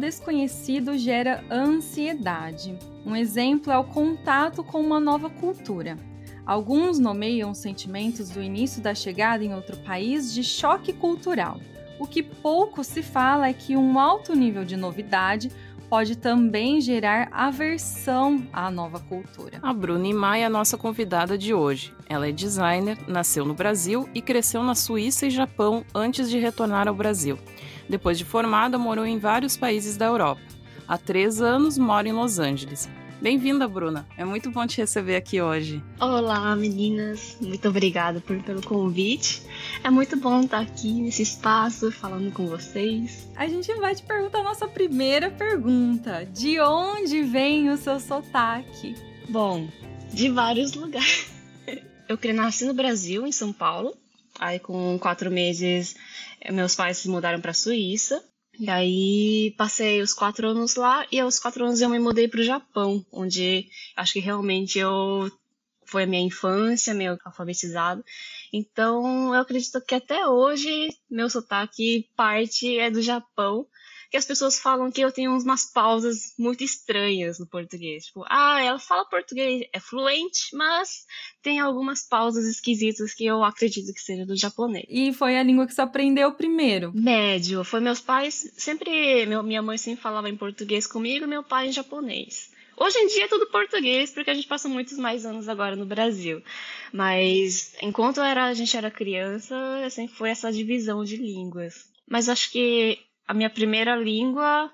Desconhecido gera ansiedade. Um exemplo é o contato com uma nova cultura. Alguns nomeiam os sentimentos do início da chegada em outro país de choque cultural. O que pouco se fala é que um alto nível de novidade pode também gerar aversão à nova cultura. A Bruna Imai é a nossa convidada de hoje. Ela é designer, nasceu no Brasil e cresceu na Suíça e Japão antes de retornar ao Brasil. Depois de formada, morou em vários países da Europa. Há três anos mora em Los Angeles. Bem-vinda, Bruna. É muito bom te receber aqui hoje. Olá, meninas. Muito obrigada por, pelo convite. É muito bom estar aqui nesse espaço falando com vocês. A gente vai te perguntar a nossa primeira pergunta: de onde vem o seu sotaque? Bom, de vários lugares. Eu nasci no Brasil, em São Paulo. Aí, com quatro meses, meus pais se mudaram para a Suíça. E aí passei os quatro anos lá e aos quatro anos eu me mudei para o Japão, onde acho que realmente eu foi a minha infância, meu alfabetizado. Então eu acredito que até hoje meu sotaque parte é do Japão que as pessoas falam que eu tenho umas pausas muito estranhas no português. Tipo, ah, ela fala português, é fluente, mas tem algumas pausas esquisitas que eu acredito que seja do japonês. E foi a língua que você aprendeu primeiro? Médio. Foi meus pais, sempre, meu, minha mãe sempre falava em português comigo, meu pai em japonês. Hoje em dia é tudo português, porque a gente passa muitos mais anos agora no Brasil. Mas enquanto era, a gente era criança, sempre foi essa divisão de línguas. Mas acho que a minha primeira língua,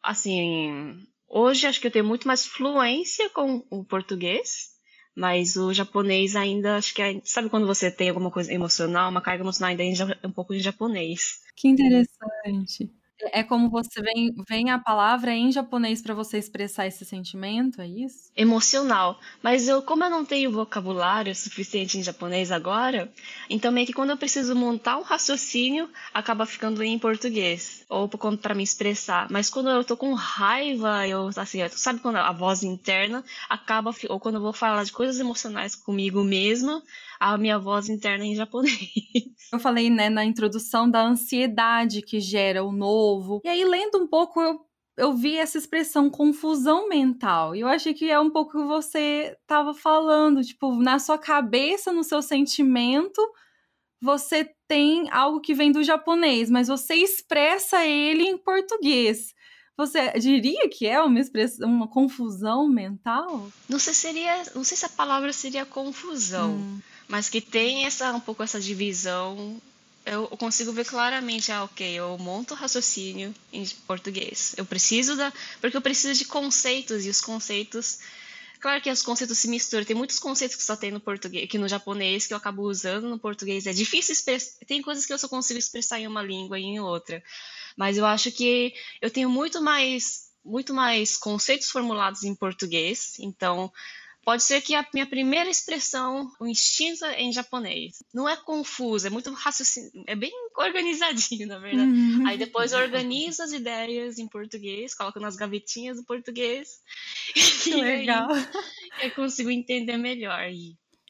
assim, hoje acho que eu tenho muito mais fluência com o português, mas o japonês ainda, acho que é, sabe quando você tem alguma coisa emocional, uma carga emocional ainda é um pouco em japonês. Que interessante. É como você vem, vem a palavra em japonês para você expressar esse sentimento, é isso? Emocional. Mas eu, como eu não tenho vocabulário suficiente em japonês agora, então meio que quando eu preciso montar um raciocínio, acaba ficando em português. Ou para me expressar. Mas quando eu tô com raiva, eu, assim, sabe quando a voz interna acaba, ou quando eu vou falar de coisas emocionais comigo mesma, a minha voz interna em japonês. Eu falei, né, na introdução da ansiedade que gera o novo. E aí, lendo um pouco, eu, eu vi essa expressão confusão mental. E eu achei que é um pouco o que você estava falando. Tipo, na sua cabeça, no seu sentimento, você tem algo que vem do japonês, mas você expressa ele em português. Você diria que é uma expressão, uma confusão mental? Não sei seria, não sei se a palavra seria confusão. Hum mas que tem essa um pouco essa divisão. Eu consigo ver claramente, ah, ok, eu monto o raciocínio em português. Eu preciso da. Porque eu preciso de conceitos, e os conceitos. Claro que os conceitos se misturam. Tem muitos conceitos que só tem no português, que no japonês, que eu acabo usando no português. É difícil expressar. Tem coisas que eu só consigo expressar em uma língua e em outra. Mas eu acho que eu tenho muito mais, muito mais conceitos formulados em português. Então, Pode ser que a minha primeira expressão, o instinto é em japonês. Não é confuso, é muito raciocínio, é bem organizadinho, na verdade. Uhum. Aí depois eu organizo as ideias em português, coloco nas gavetinhas do português. Que legal. eu consigo entender melhor.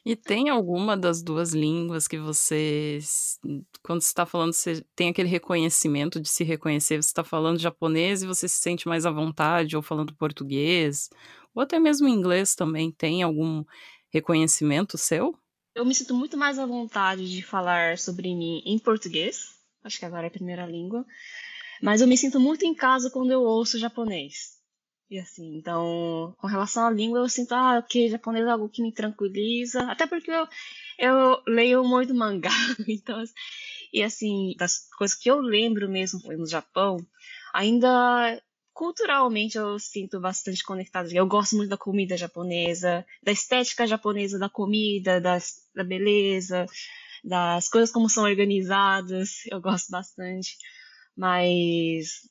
E tem alguma das duas línguas que você, quando você está falando, você tem aquele reconhecimento de se reconhecer, você está falando japonês e você se sente mais à vontade, ou falando português, ou até mesmo inglês também, tem algum reconhecimento seu? Eu me sinto muito mais à vontade de falar sobre mim em português, acho que agora é a primeira língua, mas eu me sinto muito em casa quando eu ouço japonês. E assim, então, com relação à língua, eu sinto, ah, ok, japonês é algo que me tranquiliza, até porque eu, eu leio muito mangá, então, e assim, das coisas que eu lembro mesmo no Japão, ainda culturalmente eu sinto bastante conectada. Eu gosto muito da comida japonesa, da estética japonesa da comida, das, da beleza, das coisas como são organizadas. Eu gosto bastante. Mas,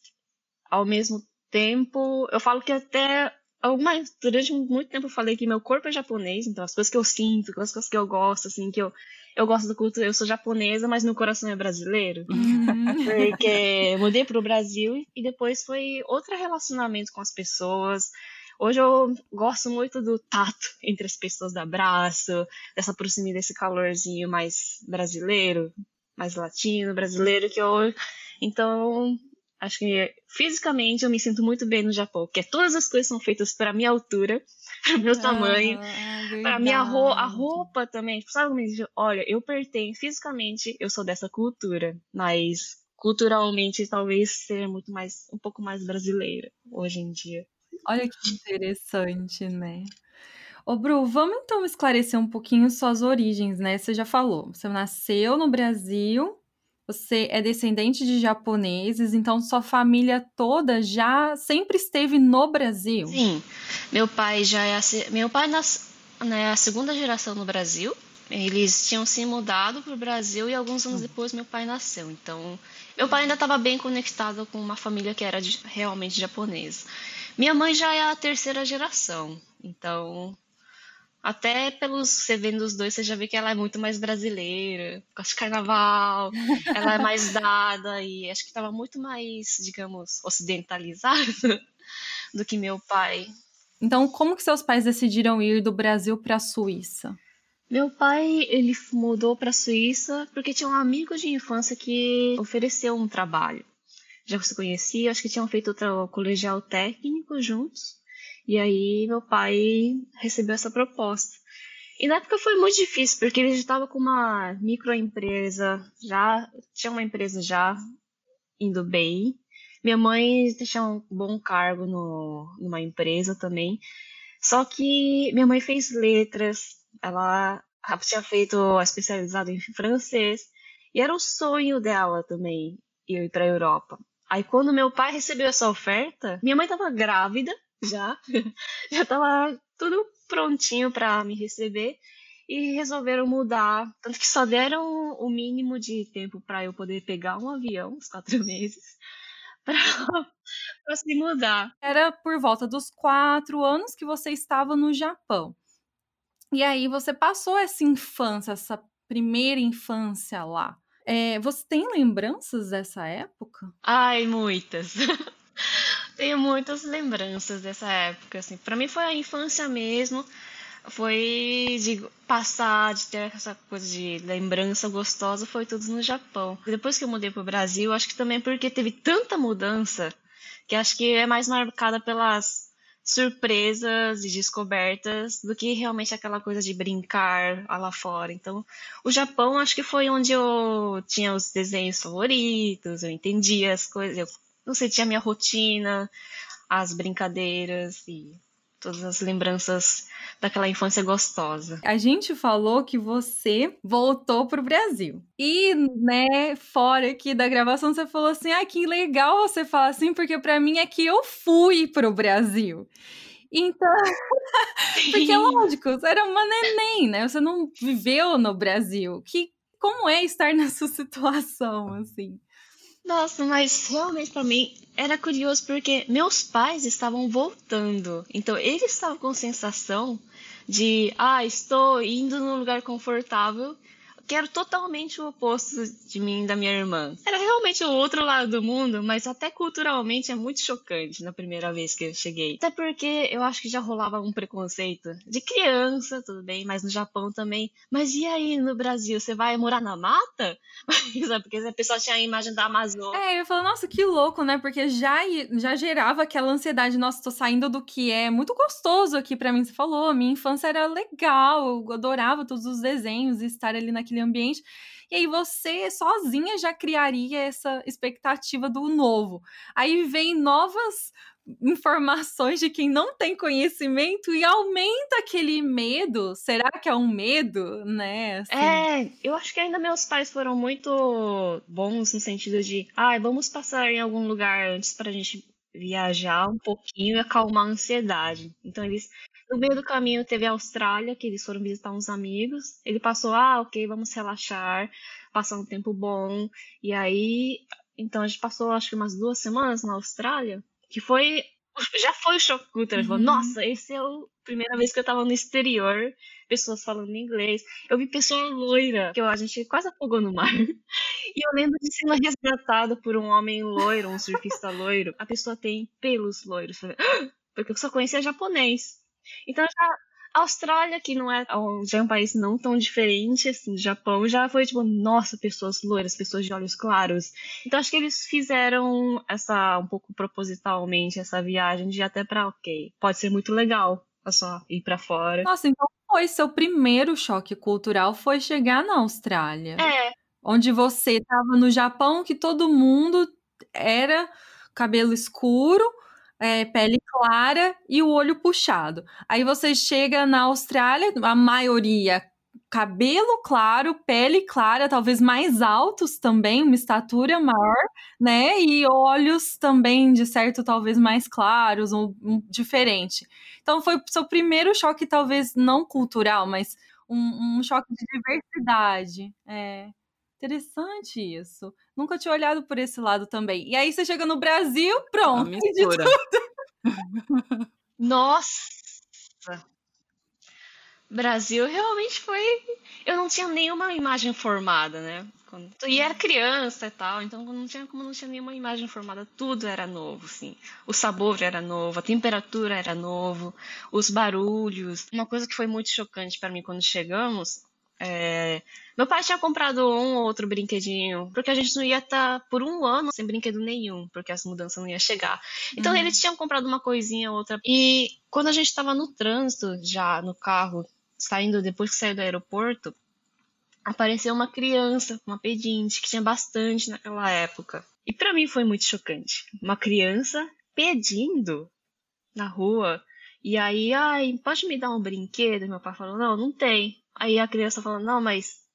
ao mesmo tempo, eu falo que até algumas, durante muito tempo eu falei que meu corpo é japonês, então as coisas que eu sinto, as coisas que eu gosto, assim, que eu, eu gosto da cultura, eu sou japonesa, mas meu coração é brasileiro. Uhum. Porque mudei para o Brasil e depois foi outro relacionamento com as pessoas. Hoje eu gosto muito do tato entre as pessoas, do abraço, dessa proximidade, desse calorzinho mais brasileiro, mais latino, brasileiro, que eu. Então, Acho que fisicamente eu me sinto muito bem no Japão, porque todas as coisas são feitas para minha altura, para meu tamanho, ah, para minha ro a roupa também. Tipo, sabe como olha, eu pertenço fisicamente, eu sou dessa cultura, mas culturalmente talvez seja muito mais um pouco mais brasileira hoje em dia. Olha que interessante, né? Ô, Bru, vamos então esclarecer um pouquinho suas origens, né? Você já falou, você nasceu no Brasil, você é descendente de japoneses, então sua família toda já sempre esteve no Brasil? Sim. Meu pai já é a, meu pai nas, né, a segunda geração no Brasil. Eles tinham se mudado para o Brasil e alguns anos depois meu pai nasceu. Então, meu pai ainda estava bem conectado com uma família que era de, realmente japonesa. Minha mãe já é a terceira geração. Então, até pelos você vendo os dois, você já vê que ela é muito mais brasileira, gosta de carnaval, ela é mais dada e acho que estava muito mais, digamos, ocidentalizada do que meu pai. Então, como que seus pais decidiram ir do Brasil para a Suíça? Meu pai, ele mudou para a Suíça porque tinha um amigo de infância que ofereceu um trabalho. Já se conhecia, acho que tinham feito outro colegial técnico juntos. E aí meu pai recebeu essa proposta. E na época foi muito difícil, porque ele já estava com uma microempresa, já tinha uma empresa já indo bem. Minha mãe tinha um bom cargo no, numa empresa também. Só que minha mãe fez letras, ela tinha feito a especializada em francês, e era o sonho dela também ir para a Europa. Aí quando meu pai recebeu essa oferta, minha mãe estava grávida já. já tava tudo prontinho para me receber e resolveram mudar. Tanto que só deram o mínimo de tempo para eu poder pegar um avião, uns quatro meses, para se mudar. Era por volta dos quatro anos que você estava no Japão. E aí você passou essa infância, essa primeira infância lá. É, você tem lembranças dessa época? Ai, muitas. Tenho muitas lembranças dessa época, assim. Para mim foi a infância mesmo. Foi de passar, de ter essa coisa de lembrança gostosa, foi tudo no Japão. Depois que eu mudei pro Brasil, acho que também porque teve tanta mudança, que acho que é mais marcada pelas surpresas e descobertas do que realmente aquela coisa de brincar lá fora. Então, o Japão acho que foi onde eu tinha os desenhos favoritos, eu entendia as coisas, eu não sei, tinha a minha rotina, as brincadeiras e todas as lembranças daquela infância gostosa. A gente falou que você voltou pro Brasil. E, né, fora aqui da gravação, você falou assim: ah, que legal você falar assim, porque para mim é que eu fui pro Brasil. Então, porque lógico, você era uma neném, né? Você não viveu no Brasil. Que como é estar nessa situação assim? Nossa, mas realmente para mim era curioso porque meus pais estavam voltando. Então eles estavam com sensação de, ah, estou indo num lugar confortável que era totalmente o oposto de mim e da minha irmã. Era realmente o outro lado do mundo, mas até culturalmente é muito chocante na primeira vez que eu cheguei. Até porque eu acho que já rolava um preconceito de criança, tudo bem, mas no Japão também. Mas e aí no Brasil, você vai morar na mata? porque a pessoa tinha a imagem da Amazônia. É, eu falo, nossa, que louco, né? Porque já, já gerava aquela ansiedade, nossa, tô saindo do que é muito gostoso aqui para mim. Você falou, minha infância era legal, eu adorava todos os desenhos e estar ali naquele ambiente. E aí você sozinha já criaria essa expectativa do novo. Aí vem novas informações de quem não tem conhecimento e aumenta aquele medo. Será que é um medo, né? Assim. É, eu acho que ainda meus pais foram muito bons no sentido de, ah, vamos passar em algum lugar antes para a gente viajar um pouquinho e acalmar a ansiedade. Então eles no meio do caminho teve a Austrália, que eles foram visitar uns amigos. Ele passou, ah, ok, vamos relaxar, passar um tempo bom. E aí, então a gente passou acho que umas duas semanas na Austrália, que foi já foi o choque cultural. Uhum. Nossa, esse é a primeira vez que eu tava no exterior, pessoas falando inglês. Eu vi pessoa loira, que a gente quase afogou no mar. E eu lembro de ser resgatada por um homem loiro, um surfista loiro. A pessoa tem pelos loiros. Porque eu só conhecia japonês. Então já Austrália, que não é, já é um país não tão diferente assim do Japão, já foi tipo, nossa, pessoas loiras, pessoas de olhos claros. Então acho que eles fizeram essa um pouco propositalmente essa viagem de até para, OK, pode ser muito legal, é só ir para fora. Nossa, então foi seu primeiro choque cultural foi chegar na Austrália. É. Onde você estava no Japão que todo mundo era cabelo escuro, é, pele clara e o olho puxado. Aí você chega na Austrália, a maioria cabelo claro, pele clara, talvez mais altos também, uma estatura maior, né? E olhos também, de certo, talvez mais claros, um, um diferente. Então foi seu primeiro choque, talvez não cultural, mas um, um choque de diversidade. É. Interessante isso. Nunca tinha olhado por esse lado também. E aí você chega no Brasil, pronto. Nossa! Brasil realmente foi. Eu não tinha nenhuma imagem formada, né? E era criança e tal, então não tinha como não tinha nenhuma imagem formada, tudo era novo, assim. O sabor era novo, a temperatura era novo, os barulhos. Uma coisa que foi muito chocante para mim quando chegamos é... Meu pai tinha comprado um ou outro brinquedinho, porque a gente não ia estar tá por um ano sem brinquedo nenhum, porque essa mudança não ia chegar. Então uhum. eles tinham comprado uma coisinha ou outra. E quando a gente estava no trânsito, já no carro, saindo depois que saiu do aeroporto, apareceu uma criança, uma pedinte, que tinha bastante naquela época. E para mim foi muito chocante. Uma criança pedindo na rua. E aí, ai, pode me dar um brinquedo? Meu pai falou: não, não tem. Aí a criança falando, não, mas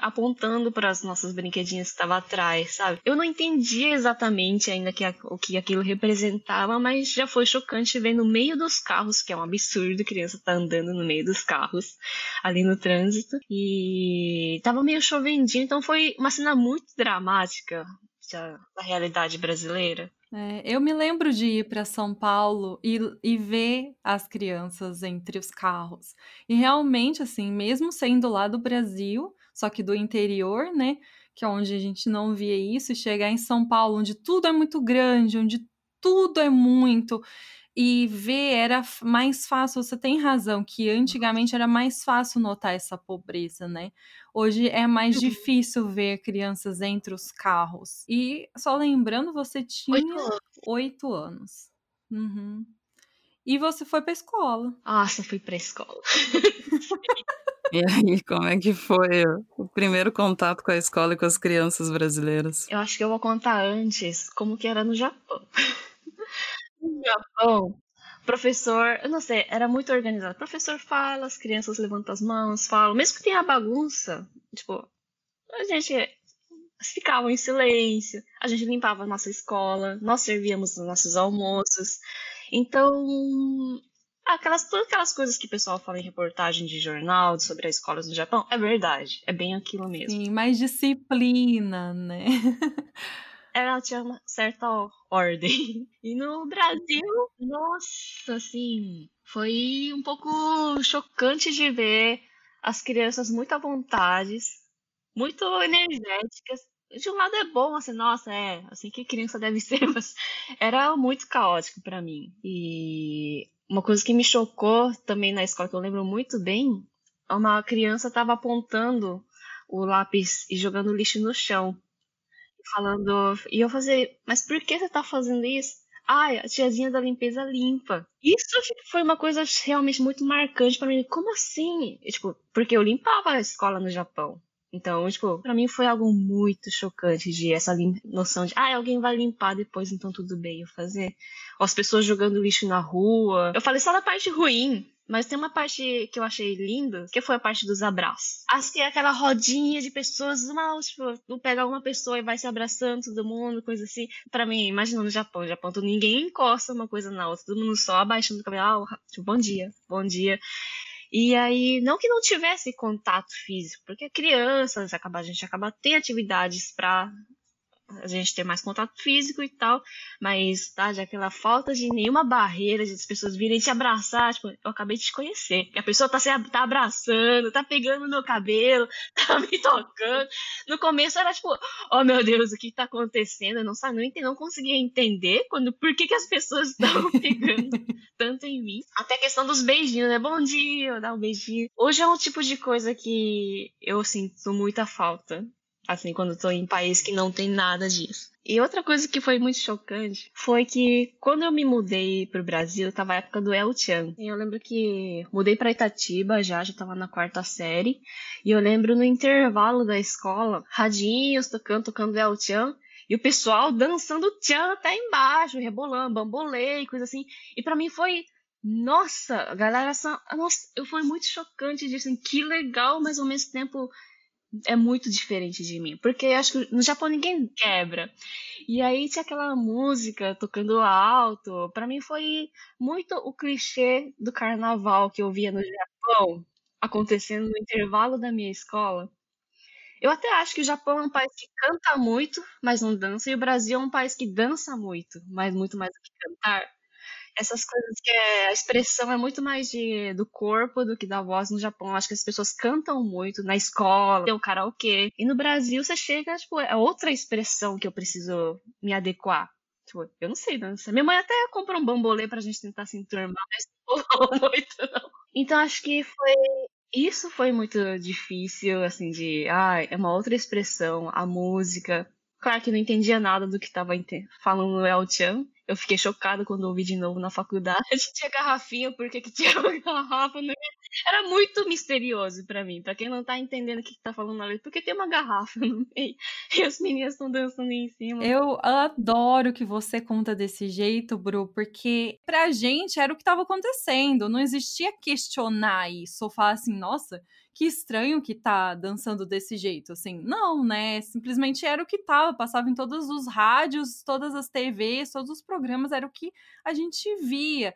apontando para as nossas brinquedinhas que estavam atrás, sabe? Eu não entendia exatamente ainda que, o que aquilo representava, mas já foi chocante ver no meio dos carros, que é um absurdo, a criança tá andando no meio dos carros ali no trânsito. E tava meio chovendinho, então foi uma cena muito dramática da realidade brasileira. É, eu me lembro de ir para São Paulo e, e ver as crianças entre os carros. E realmente, assim, mesmo sendo lá do Brasil, só que do interior, né? Que é onde a gente não via isso, e chegar em São Paulo, onde tudo é muito grande, onde tudo é muito e ver era mais fácil. Você tem razão que antigamente era mais fácil notar essa pobreza, né? Hoje é mais uhum. difícil ver crianças entre os carros. E só lembrando, você tinha oito anos. Uhum. E você foi pra escola. Nossa, fui pra escola. E aí, como é que foi o primeiro contato com a escola e com as crianças brasileiras? Eu acho que eu vou contar antes como que era no Japão. No Japão, professor, eu não sei, era muito organizado. O professor fala, as crianças levantam as mãos, falam, mesmo que tenha bagunça, tipo, a gente ficava em silêncio, a gente limpava a nossa escola, nós servíamos os nossos almoços. Então, aquelas, todas aquelas coisas que o pessoal fala em reportagem de jornal sobre as escolas no Japão, é verdade, é bem aquilo mesmo. Sim, mais disciplina, né? ela tinha uma certa ordem. E no Brasil, nossa, assim, foi um pouco chocante de ver as crianças muito à vontade, muito energéticas. De um lado é bom, assim, nossa, é assim que criança deve ser, mas era muito caótico para mim. E uma coisa que me chocou também na escola, que eu lembro muito bem, uma criança estava apontando o lápis e jogando lixo no chão falando. E eu fazer, mas por que você tá fazendo isso? Ai, a tiazinha da limpeza limpa. Isso foi uma coisa realmente muito marcante para mim. Como assim? E, tipo, porque eu limpava a escola no Japão. Então, tipo, pra mim foi algo muito chocante de essa noção de, ah, alguém vai limpar depois, então tudo bem eu fazer. Ou as pessoas jogando lixo na rua. Eu falei só da parte ruim, mas tem uma parte que eu achei linda, que foi a parte dos abraços. É aquela rodinha de pessoas, uma, tipo, pega uma pessoa e vai se abraçando todo mundo, coisa assim. Para mim, imagina no Japão, no Japão, ninguém encosta uma coisa na outra, todo mundo só abaixando o cabelo, ah, tipo, bom dia, bom dia. E aí, não que não tivesse contato físico, porque crianças, acaba, a gente acaba tem atividades para a gente ter mais contato físico e tal, mas, tá, já aquela falta de nenhuma barreira de as pessoas virem te abraçar, tipo, eu acabei de te conhecer. E a pessoa tá, se, tá abraçando, tá pegando meu cabelo, tá me tocando. No começo era tipo, oh meu Deus, o que tá acontecendo? Eu não sabia, não, não conseguia entender quando, por que, que as pessoas estavam pegando tanto em mim. Até a questão dos beijinhos, né? Bom dia, dar um beijinho. Hoje é um tipo de coisa que eu sinto muita falta assim, quando estou em país que não tem nada disso. E outra coisa que foi muito chocante foi que quando eu me mudei pro Brasil, tava a época do El Chan. E eu lembro que mudei para Itatiba já, já tava na quarta série. E eu lembro no intervalo da escola, radinhos tocando, tocando El Chan. E o pessoal dançando Chan até embaixo, rebolando, bambolê e coisa assim. E para mim foi nossa, galera, nossa, foi muito chocante disso, assim, que legal, mas ao mesmo tempo é muito diferente de mim. Porque acho que no Japão ninguém quebra. E aí tinha aquela música tocando alto. para mim foi muito o clichê do carnaval que eu via no Japão acontecendo no intervalo da minha escola. Eu até acho que o Japão é um país que canta muito, mas não dança, e o Brasil é um país que dança muito, mas muito mais do que cantar essas coisas que é, a expressão é muito mais de, do corpo do que da voz no Japão. Acho que as pessoas cantam muito na escola, tem o karaokê. E no Brasil você chega, tipo, é outra expressão que eu preciso me adequar. Tipo, eu não sei dançar. Minha mãe até comprou um bambolê pra gente tentar se enturmar, mas não muito, não. Então acho que foi. Isso foi muito difícil, assim, de. Ah, é uma outra expressão, a música. Claro que não entendia nada do que estava falando El Chan, eu fiquei chocada quando ouvi de novo na faculdade. Tinha garrafinha, por que, que tinha uma garrafa? Era muito misterioso para mim. para quem não tá entendendo o que, que tá falando na letra, porque tem uma garrafa no meio e as meninas estão dançando em cima. Eu adoro que você conta desse jeito, Bru, porque pra gente era o que tava acontecendo. Não existia questionar isso ou falar assim, nossa que estranho que tá dançando desse jeito, assim. Não, né? Simplesmente era o que tava, passava em todos os rádios, todas as TVs, todos os programas, era o que a gente via.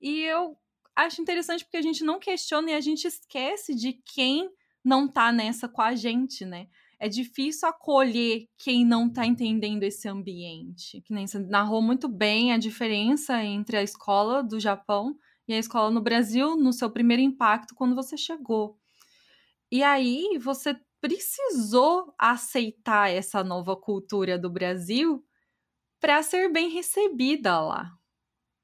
E eu acho interessante porque a gente não questiona e a gente esquece de quem não tá nessa com a gente, né? É difícil acolher quem não tá entendendo esse ambiente. Que nem você narrou muito bem a diferença entre a escola do Japão e a escola no Brasil no seu primeiro impacto quando você chegou. E aí você precisou aceitar essa nova cultura do Brasil para ser bem recebida lá.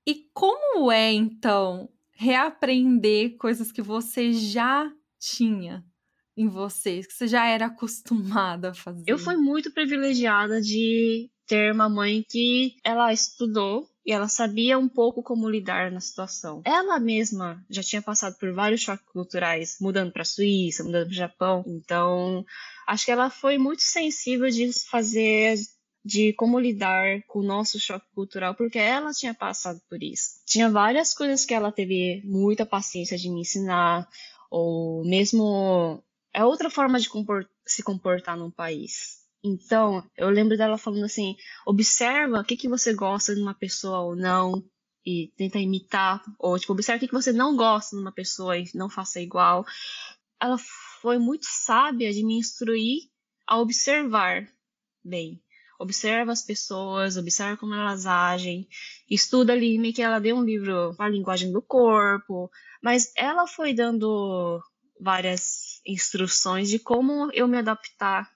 E como é então reaprender coisas que você já tinha em você, que você já era acostumada a fazer? Eu fui muito privilegiada de ter uma mãe que ela estudou e ela sabia um pouco como lidar na situação. Ela mesma já tinha passado por vários choques culturais, mudando para a Suíça, mudando para o Japão. Então, acho que ela foi muito sensível de fazer de como lidar com o nosso choque cultural, porque ela tinha passado por isso. Tinha várias coisas que ela teve muita paciência de me ensinar, ou mesmo é outra forma de compor se comportar num país. Então, eu lembro dela falando assim: observa o que, que você gosta de uma pessoa ou não, e tenta imitar, ou tipo, observa o que, que você não gosta de uma pessoa e não faça igual. Ela foi muito sábia de me instruir a observar bem. Observa as pessoas, observa como elas agem, estuda ali, meio que ela deu um livro a linguagem do corpo, mas ela foi dando várias instruções de como eu me adaptar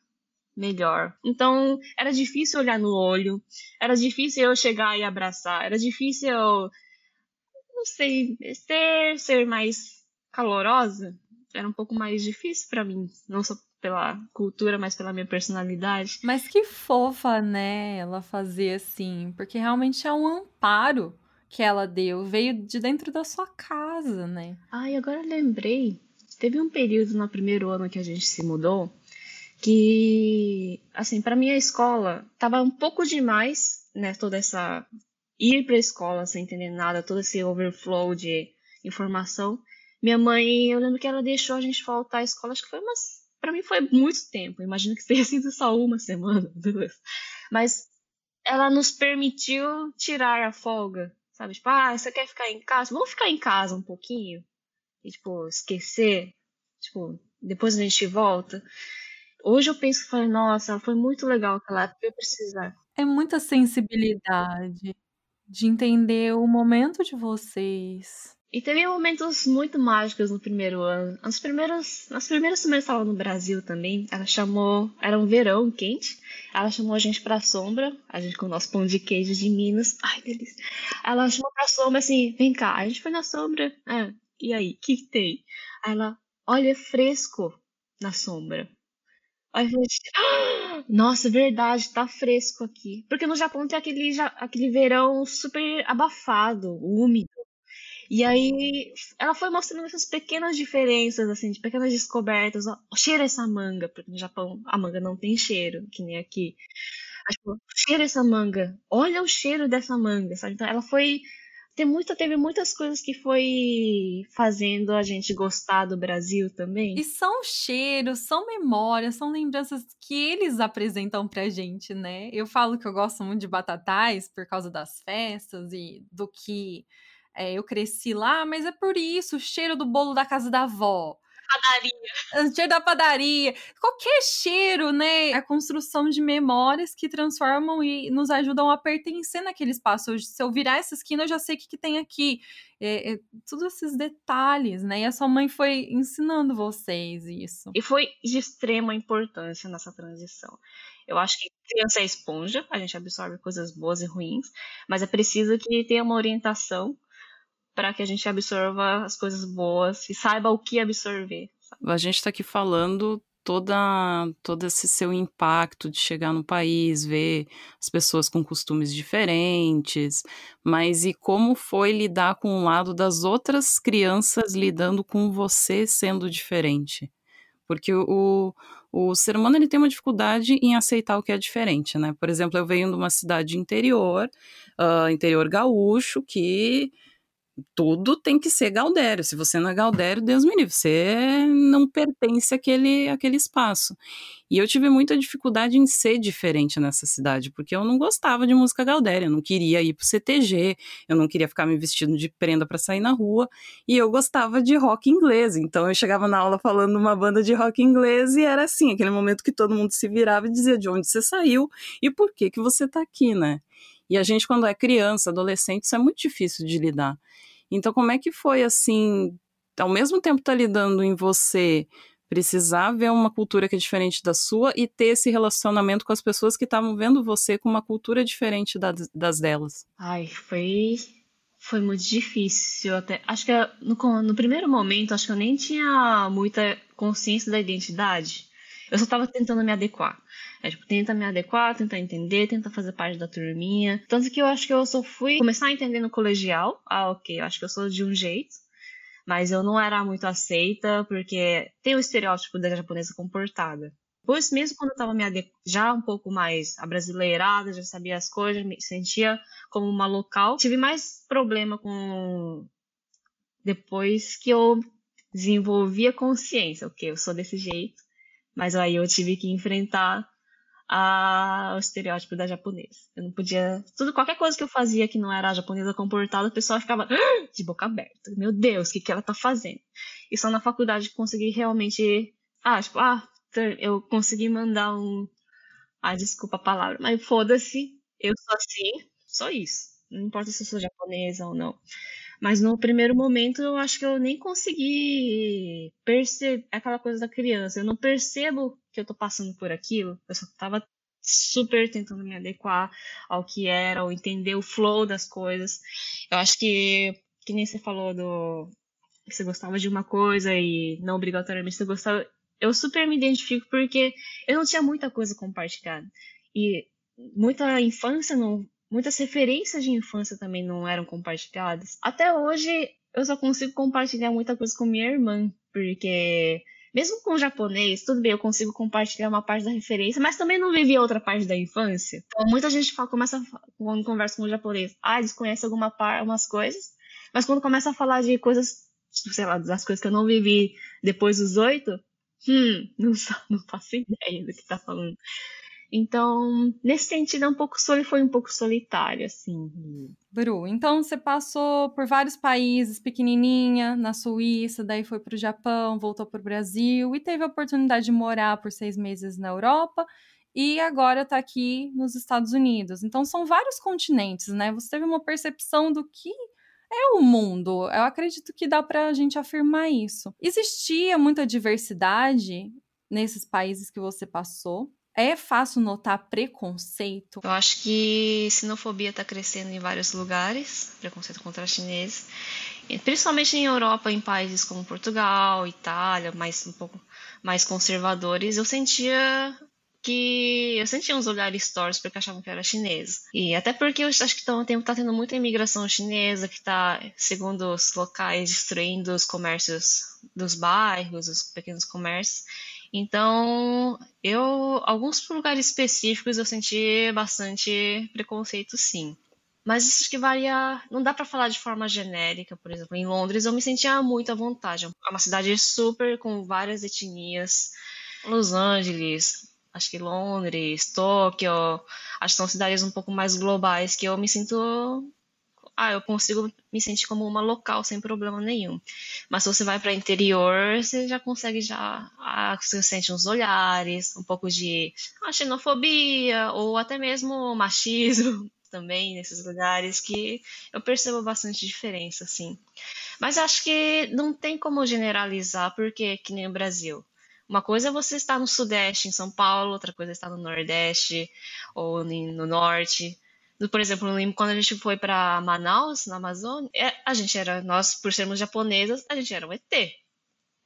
melhor. Então, era difícil olhar no olho, era difícil eu chegar e abraçar, era difícil eu, não sei, ser, ser mais calorosa. Era um pouco mais difícil para mim, não só pela cultura, mas pela minha personalidade. Mas que fofa, né, ela fazer assim, porque realmente é um amparo que ela deu, veio de dentro da sua casa, né? Ai, agora lembrei. Teve um período no primeiro ano que a gente se mudou, que, assim, para mim a escola tava um pouco demais, né, toda essa ir para a escola sem entender nada, todo esse overflow de informação. Minha mãe, eu lembro que ela deixou a gente faltar à escola, acho que foi umas, para mim foi muito tempo. Imagino que tenha sido só uma semana, duas. Mas ela nos permitiu tirar a folga, sabe? Tipo, ah, você quer ficar em casa? Vamos ficar em casa um pouquinho? E, tipo, esquecer. Tipo, depois a gente volta. Hoje eu penso, falei, nossa, foi muito legal aquela época, eu precisar. É muita sensibilidade de entender o momento de vocês. E teve momentos muito mágicos no primeiro ano. Nos primeiros, nas primeiras semanas estava no Brasil também. Ela chamou, era um verão quente. Ela chamou a gente pra sombra, a gente com o nosso pão de queijo de Minas. Ai, delícia. Ela chamou pra sombra assim, vem cá. A gente foi na sombra. É, e aí, o que, que tem? Aí ela, olha, é fresco na sombra. Aí a gente, ah, nossa, verdade, tá fresco aqui. Porque no Japão tem aquele, aquele verão super abafado, úmido. E aí ela foi mostrando essas pequenas diferenças, assim, de pequenas descobertas. Ó, cheira essa manga, porque no Japão a manga não tem cheiro, que nem aqui. Tipo, cheira essa manga, olha o cheiro dessa manga, sabe? Então ela foi tem muita, teve muitas coisas que foi fazendo a gente gostar do Brasil também. E são cheiros, são memórias, são lembranças que eles apresentam pra gente, né? Eu falo que eu gosto muito de Batatais por causa das festas e do que é, eu cresci lá, mas é por isso, o cheiro do bolo da casa da avó. Padaria. O cheiro da padaria. Qualquer cheiro, né? É a construção de memórias que transformam e nos ajudam a pertencer naquele espaço. Se eu virar essa esquina, eu já sei o que, que tem aqui. É, é, todos esses detalhes, né? E a sua mãe foi ensinando vocês isso. E foi de extrema importância nessa transição. Eu acho que criança é esponja, a gente absorve coisas boas e ruins, mas é preciso que tenha uma orientação para que a gente absorva as coisas boas e saiba o que absorver. Sabe? A gente está aqui falando toda todo esse seu impacto de chegar no país, ver as pessoas com costumes diferentes, mas e como foi lidar com o lado das outras crianças lidando com você sendo diferente? Porque o, o ser humano ele tem uma dificuldade em aceitar o que é diferente, né? Por exemplo, eu venho de uma cidade interior, uh, interior gaúcho, que tudo tem que ser Galdério. Se você não é Galdério, Deus me livre, você não pertence àquele, àquele espaço. E eu tive muita dificuldade em ser diferente nessa cidade, porque eu não gostava de música Galdério, eu não queria ir pro CTG, eu não queria ficar me vestindo de prenda para sair na rua, e eu gostava de rock inglês. Então eu chegava na aula falando uma banda de rock inglês e era assim, aquele momento que todo mundo se virava e dizia de onde você saiu e por que que você tá aqui, né? E a gente, quando é criança, adolescente, isso é muito difícil de lidar. Então, como é que foi assim, ao mesmo tempo tá lidando em você precisar ver uma cultura que é diferente da sua e ter esse relacionamento com as pessoas que estavam vendo você com uma cultura diferente das, das delas? Ai, foi foi muito difícil até. Acho que no, no primeiro momento, acho que eu nem tinha muita consciência da identidade. Eu só estava tentando me adequar. É, tipo, tenta me adequar, tenta entender, tenta fazer parte da turminha. Tanto que eu acho que eu só fui começar a entender no colegial. Ah, ok, acho que eu sou de um jeito. Mas eu não era muito aceita, porque tem o estereótipo da japonesa comportada. Pois mesmo quando eu tava me já um pouco mais abrasileirada, já sabia as coisas, me sentia como uma local, tive mais problema com depois que eu desenvolvi a consciência, ok, eu sou desse jeito, mas aí eu tive que enfrentar ao estereótipo da japonesa. Eu não podia. Tudo, qualquer coisa que eu fazia que não era a japonesa comportada, o pessoal ficava de boca aberta. Meu Deus, o que, que ela tá fazendo? E só na faculdade consegui realmente. Ah, tipo, ah, eu consegui mandar um. Ah, desculpa a palavra, mas foda-se, eu sou assim, só isso. Não importa se eu sou japonesa ou não. Mas no primeiro momento eu acho que eu nem consegui perceber aquela coisa da criança. Eu não percebo que eu tô passando por aquilo. Eu só tava super tentando me adequar ao que era, ou entender o flow das coisas. Eu acho que, que nem você falou do que você gostava de uma coisa e não obrigatoriamente você gostava. Eu super me identifico porque eu não tinha muita coisa compartilhada. E muita infância não muitas referências de infância também não eram compartilhadas. Até hoje eu só consigo compartilhar muita coisa com minha irmã, porque mesmo com o japonês, tudo bem, eu consigo compartilhar uma parte da referência, mas também não vivi outra parte da infância. Então, muita gente fala, começa quando conversa com o japonês, ah, eles conhecem alguma parte, umas coisas, mas quando começa a falar de coisas, tipo, sei lá, das coisas que eu não vivi depois dos oito, hum, não, não faço ideia do que tá falando. Então, nesse sentido, é um pouco foi um pouco solitário, assim. Bru, então você passou por vários países, pequenininha, na Suíça, daí foi para o Japão, voltou para o Brasil e teve a oportunidade de morar por seis meses na Europa e agora está aqui nos Estados Unidos. Então são vários continentes, né? Você teve uma percepção do que é o mundo. Eu acredito que dá para a gente afirmar isso. Existia muita diversidade nesses países que você passou? É fácil notar preconceito? Eu acho que sinofobia está crescendo em vários lugares, preconceito contra chineses, principalmente em Europa, em países como Portugal, Itália, mais um pouco mais conservadores. Eu sentia que eu sentia uns olhares tortos porque achavam que eu era chinesa. E até porque eu acho que está tá tendo muita imigração chinesa que está, segundo os locais, destruindo os comércios dos bairros, os pequenos comércios. Então, eu, alguns lugares específicos eu senti bastante preconceito, sim. Mas isso que varia, não dá para falar de forma genérica, por exemplo, em Londres eu me sentia muito à vontade. É uma cidade super com várias etnias. Los Angeles, acho que Londres, Tóquio, acho que são cidades um pouco mais globais que eu me sinto ah, eu consigo me sentir como uma local sem problema nenhum. Mas se você vai para interior, você já consegue já, ah, você sente uns olhares, um pouco de ah, xenofobia ou até mesmo machismo também nesses lugares que eu percebo bastante diferença, assim. Mas acho que não tem como generalizar porque que nem o Brasil. Uma coisa é você estar no Sudeste, em São Paulo, outra coisa é estar no Nordeste ou no Norte por exemplo, quando a gente foi para Manaus, na Amazônia, é, a gente era, nós, por sermos japonesas, a gente era um ET.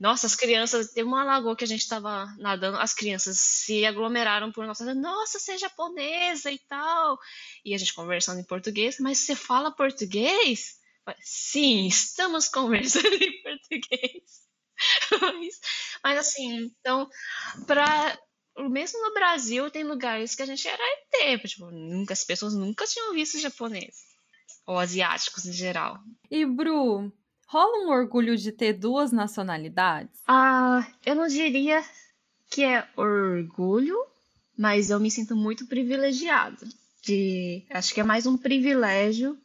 Nossa, as crianças, teve uma lagoa que a gente estava nadando, as crianças se aglomeraram por nossa, nossa, você é japonesa e tal. E a gente conversando em português, mas você fala português? Sim, estamos conversando em português. mas, mas assim, então, para mesmo no Brasil, tem lugares que a gente era ET, tipo, nunca, as pessoas nunca tinham visto japonês. Ou asiáticos em geral. E, Bru, rola um orgulho de ter duas nacionalidades? Ah, eu não diria que é orgulho, mas eu me sinto muito privilegiada. De, acho que é mais um privilégio,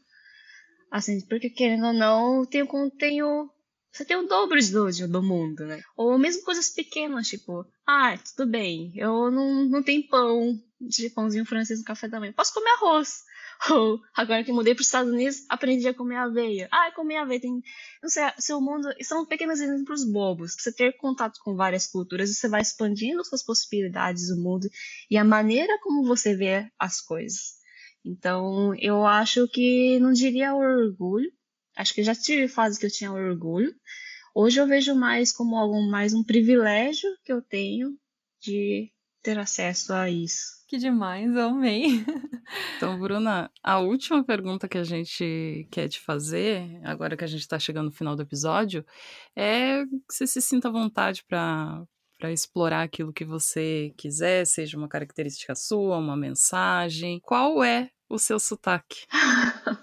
assim, porque querendo ou não, tenho, tenho você tem o dobro do, do mundo, né? Ou mesmo coisas pequenas, tipo, ah, tudo bem, eu não, não tenho pão de pãozinho francês no café da manhã, posso comer arroz. Ou, agora que mudei para os Estados Unidos, aprendi a comer aveia. Ah, comer aveia tem. Não sei, seu mundo. São pequenos exemplos bobos. Você ter contato com várias culturas, você vai expandindo suas possibilidades do mundo e a maneira como você vê as coisas. Então, eu acho que não diria orgulho, Acho que já tive fase que eu tinha orgulho. Hoje eu vejo mais como algo mais um privilégio que eu tenho de ter acesso a isso. Que demais, eu amei. Então, Bruna, a última pergunta que a gente quer te fazer, agora que a gente está chegando no final do episódio, é que você se sinta à vontade para para explorar aquilo que você quiser, seja uma característica sua, uma mensagem. Qual é o seu sotaque?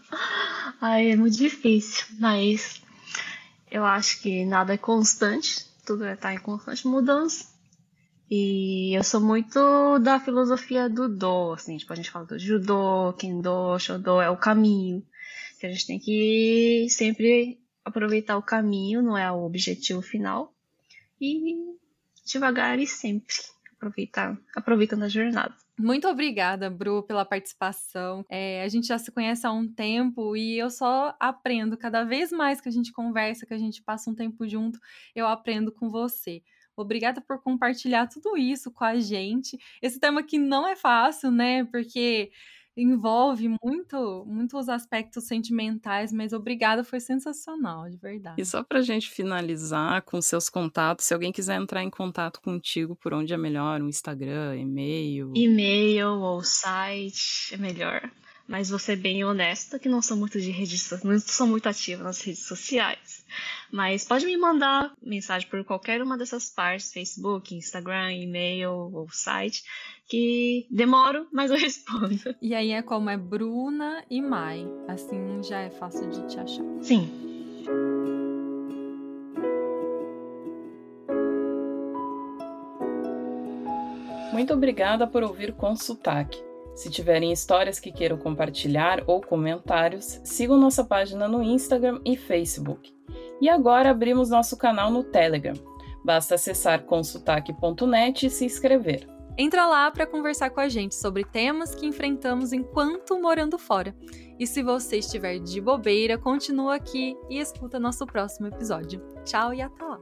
Ai, é muito difícil, mas eu acho que nada é constante, tudo está é, em constante mudança. E eu sou muito da filosofia do do, assim, tipo, a gente fala do judô, kendo, shodo, é o caminho. Que a gente tem que sempre aproveitar o caminho, não é o objetivo final. E devagar e sempre aproveitar, aproveitando a jornada. Muito obrigada, Bru, pela participação. É, a gente já se conhece há um tempo e eu só aprendo cada vez mais que a gente conversa, que a gente passa um tempo junto, eu aprendo com você. Obrigada por compartilhar tudo isso com a gente. Esse tema que não é fácil, né? Porque envolve muito, muitos aspectos sentimentais, mas obrigada, foi sensacional, de verdade. E só para a gente finalizar com seus contatos, se alguém quiser entrar em contato contigo, por onde é melhor? Um Instagram, e-mail? E-mail ou site é melhor. Mas vou ser bem honesta que não sou muito de redes não sou muito ativa nas redes sociais. Mas pode me mandar mensagem por qualquer uma dessas partes, Facebook, Instagram, e-mail ou site, que demoro, mas eu respondo. E aí é como é Bruna e Mai. Assim já é fácil de te achar. Sim. Muito obrigada por ouvir com sotaque. Se tiverem histórias que queiram compartilhar ou comentários, sigam nossa página no Instagram e Facebook. E agora abrimos nosso canal no Telegram. Basta acessar consultaque.net e se inscrever. Entra lá para conversar com a gente sobre temas que enfrentamos enquanto morando fora. E se você estiver de bobeira, continua aqui e escuta nosso próximo episódio. Tchau e até lá!